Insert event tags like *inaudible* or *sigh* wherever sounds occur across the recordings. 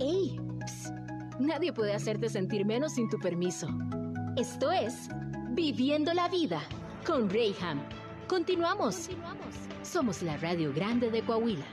¡Ey! nadie puede hacerte sentir menos sin tu permiso. Esto es Viviendo la Vida con Rayham. Continuamos. Somos la Radio Grande de Coahuila.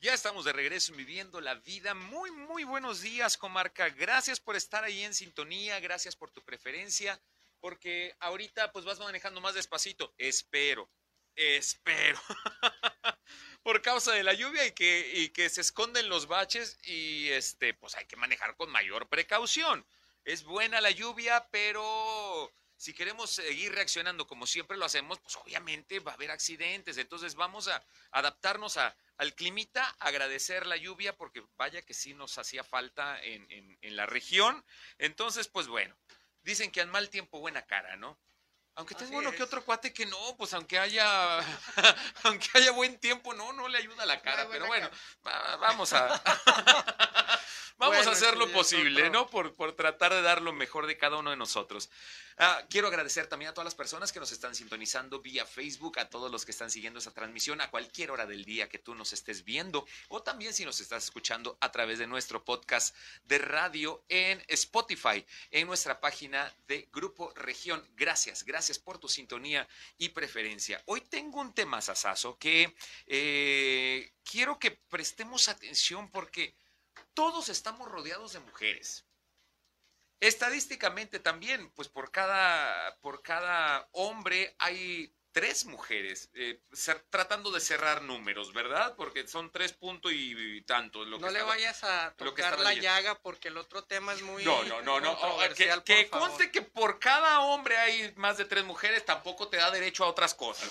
Ya estamos de regreso viviendo la vida. Muy, muy buenos días, comarca. Gracias por estar ahí en sintonía, gracias por tu preferencia, porque ahorita pues vas manejando más despacito. Espero, espero. *laughs* por causa de la lluvia y que, y que se esconden los baches y este, pues hay que manejar con mayor precaución. Es buena la lluvia, pero si queremos seguir reaccionando como siempre lo hacemos, pues obviamente va a haber accidentes. Entonces vamos a adaptarnos a, al climita, agradecer la lluvia, porque vaya que sí nos hacía falta en, en, en la región. Entonces, pues bueno, dicen que al mal tiempo buena cara, ¿no? Aunque tengo uno que otro cuate que no, pues aunque haya, *laughs* aunque haya buen tiempo, no, no le ayuda la cara. Pero bueno, vamos a, *laughs* vamos a hacer lo posible, ¿no? Por, por tratar de dar lo mejor de cada uno de nosotros. Ah, quiero agradecer también a todas las personas que nos están sintonizando vía Facebook, a todos los que están siguiendo esa transmisión a cualquier hora del día que tú nos estés viendo o también si nos estás escuchando a través de nuestro podcast de radio en Spotify, en nuestra página de Grupo Región. Gracias, gracias por tu sintonía y preferencia. Hoy tengo un tema sasazo que eh, quiero que prestemos atención porque todos estamos rodeados de mujeres. Estadísticamente también, pues por cada, por cada hombre hay tres mujeres, eh, tratando de cerrar números, ¿verdad? Porque son tres puntos y, tanto. Lo no le vayas a tocar la llaga porque el otro tema es muy No, no, no, no. Que, que conste que por cada hombre hay más de tres mujeres, tampoco te da derecho a otras cosas.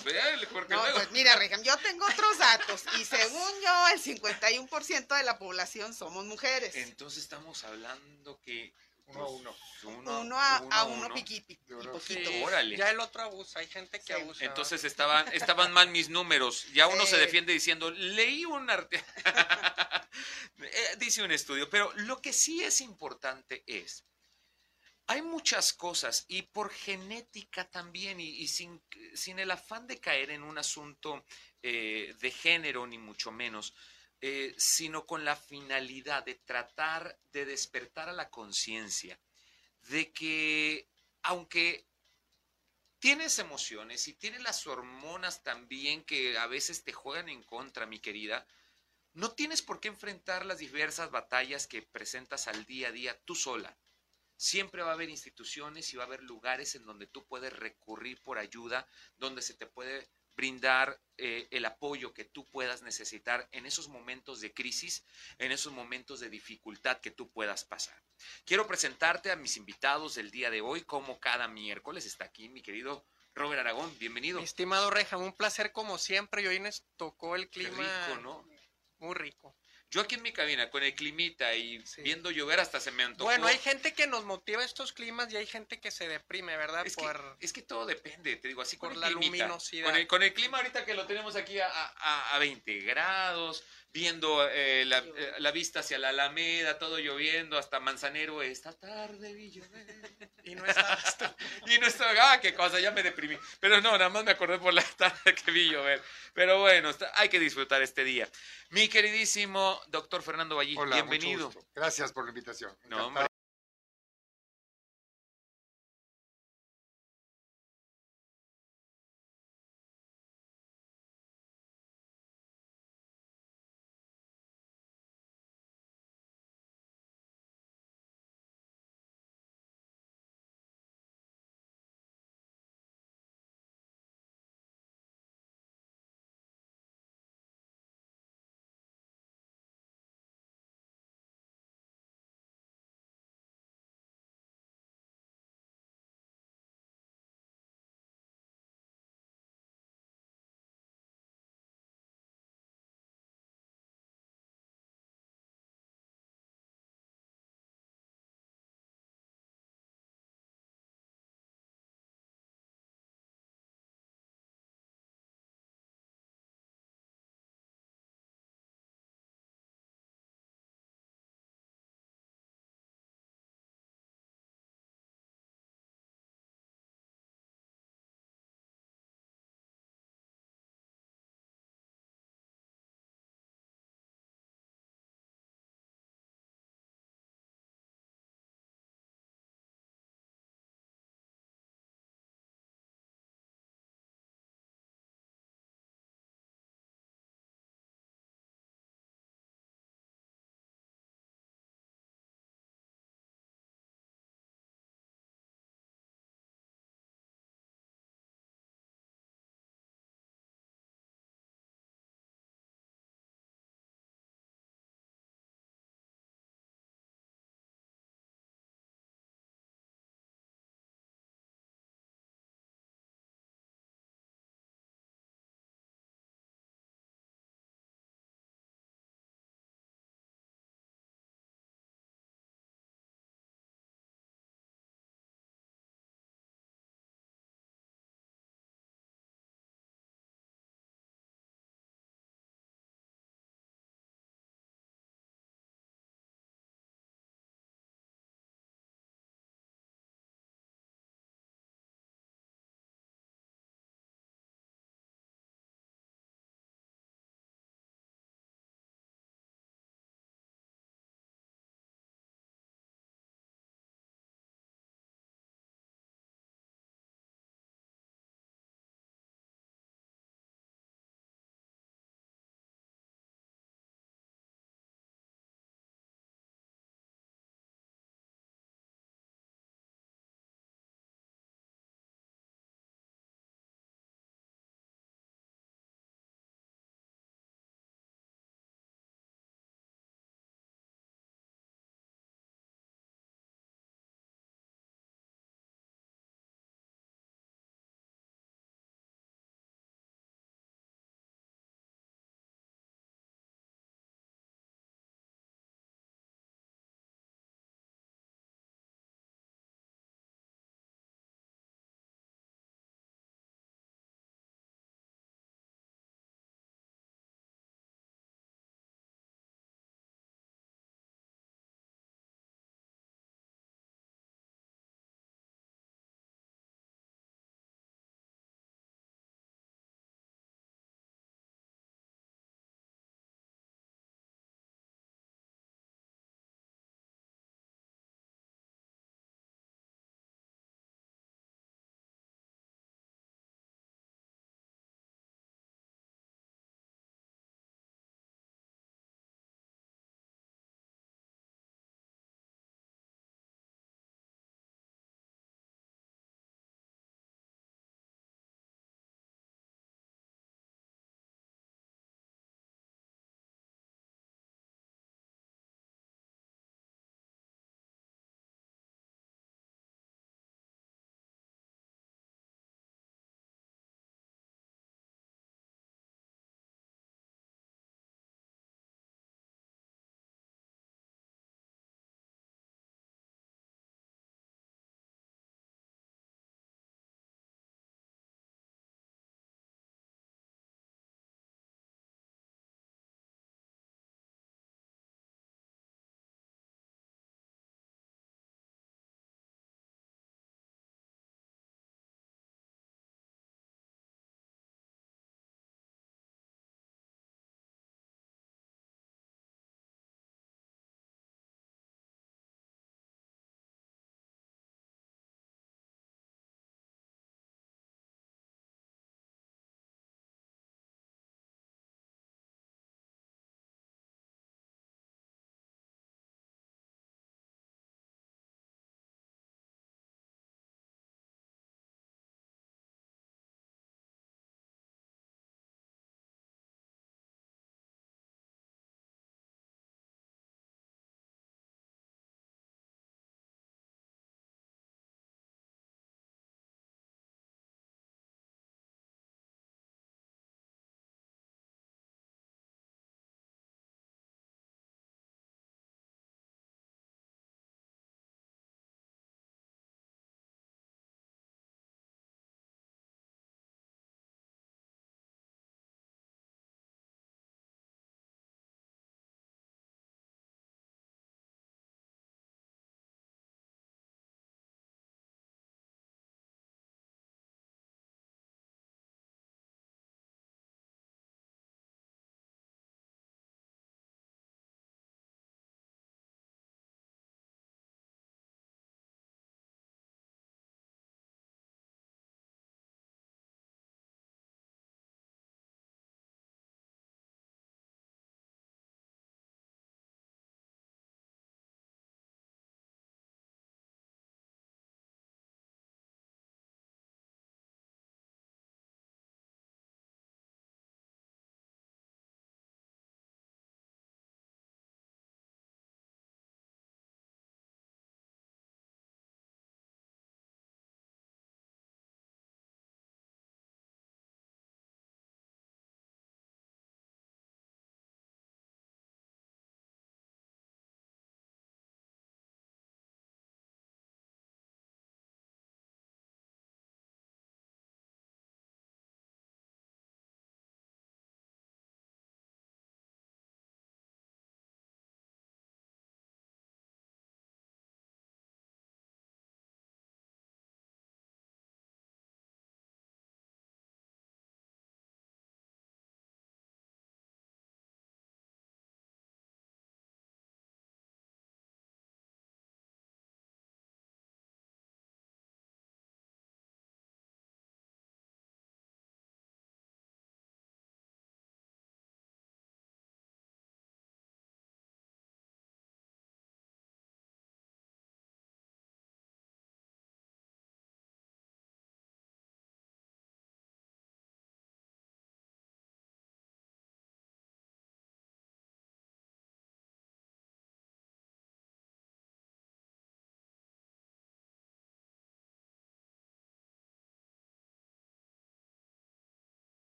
no, pues mira, Regan, yo tengo otros datos y según yo, el 51% de la población somos mujeres. Entonces estamos hablando que uno a uno. Uno, a, uno, piquiti, Ya el otro abusa, hay gente que abusa. Entonces estaban, estaban mal mis números. Ya uno se defiende diciendo, leí un arte. *laughs* Eh, dice un estudio, pero lo que sí es importante es, hay muchas cosas y por genética también y, sin, sin, el afán de caer en un asunto eh, de género ni mucho menos, eh, sino con la finalidad de tratar de despertar a la conciencia de que aunque tienes emociones y tienes las hormonas también que a veces te juegan en contra, mi querida, no tienes por qué enfrentar las diversas batallas que presentas al día a día tú sola. Siempre va a haber instituciones y va a haber lugares en donde tú puedes recurrir por ayuda, donde se te puede brindar eh, el apoyo que tú puedas necesitar en esos momentos de crisis, en esos momentos de dificultad que tú puedas pasar. Quiero presentarte a mis invitados del día de hoy, como cada miércoles está aquí mi querido Robert Aragón, bienvenido. estimado Reja, un placer como siempre y hoy nos tocó el clima rico, ¿no? muy rico. Yo aquí en mi cabina, con el climita y viendo llover hasta se me antojó. Bueno, hay gente que nos motiva estos climas y hay gente que se deprime, ¿verdad? Es, que, es que todo depende, te digo, así con la luminosidad. Con el, clima ahorita que lo tenemos aquí a, a, a 20 grados, viendo eh, la, eh, la, vista hacia la Alameda, todo lloviendo, hasta Manzanero, esta tarde vi llover. *laughs* Y no estaba. *laughs* y no estaba, ah, qué cosa, ya me deprimí. Pero no, nada más me acordé por la *laughs* tarde que vi llover. Pero bueno, hay que disfrutar este día. Mi queridísimo doctor Fernando Vallí, bienvenido. Gracias por la invitación. No,